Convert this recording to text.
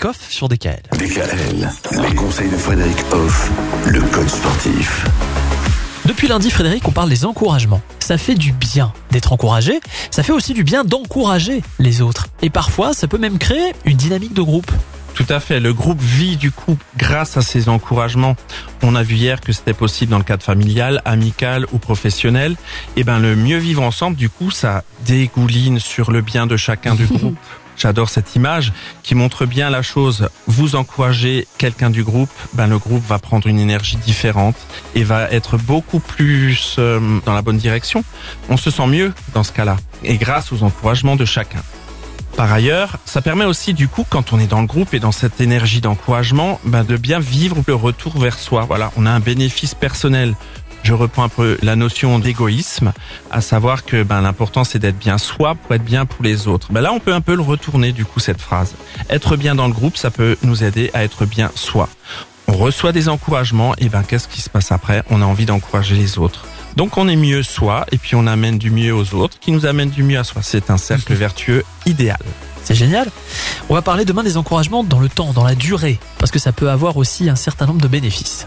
Frédéric Hoff sur DKL. DKL, les conseils de Frédéric Hoff, le coach sportif. Depuis lundi, Frédéric, on parle des encouragements. Ça fait du bien d'être encouragé, ça fait aussi du bien d'encourager les autres. Et parfois, ça peut même créer une dynamique de groupe. Tout à fait. Le groupe vit du coup grâce à ces encouragements. On a vu hier que c'était possible dans le cadre familial, amical ou professionnel. Et ben le mieux vivre ensemble, du coup, ça dégouline sur le bien de chacun du groupe. J'adore cette image qui montre bien la chose. Vous encouragez quelqu'un du groupe, ben le groupe va prendre une énergie différente et va être beaucoup plus euh, dans la bonne direction. On se sent mieux dans ce cas-là et grâce aux encouragements de chacun. Par ailleurs, ça permet aussi du coup, quand on est dans le groupe et dans cette énergie d'encouragement, ben, de bien vivre le retour vers soi. Voilà, on a un bénéfice personnel. Je reprends un peu la notion d'égoïsme, à savoir que ben, l'important c'est d'être bien soi pour être bien pour les autres. Ben là, on peut un peu le retourner du coup cette phrase. Être bien dans le groupe, ça peut nous aider à être bien soi. On reçoit des encouragements et ben qu'est-ce qui se passe après? On a envie d'encourager les autres. Donc on est mieux soi et puis on amène du mieux aux autres qui nous amènent du mieux à soi. C'est un cercle vertueux idéal. C'est génial. On va parler demain des encouragements dans le temps, dans la durée, parce que ça peut avoir aussi un certain nombre de bénéfices.